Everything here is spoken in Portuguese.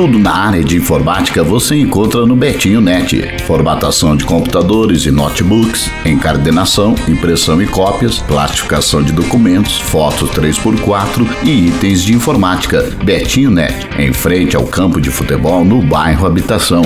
Tudo na área de informática você encontra no Betinho Net. Formatação de computadores e notebooks, encardenação, impressão e cópias, plastificação de documentos, fotos 3x4 e itens de informática. Betinho Net, em frente ao campo de futebol no bairro Habitação.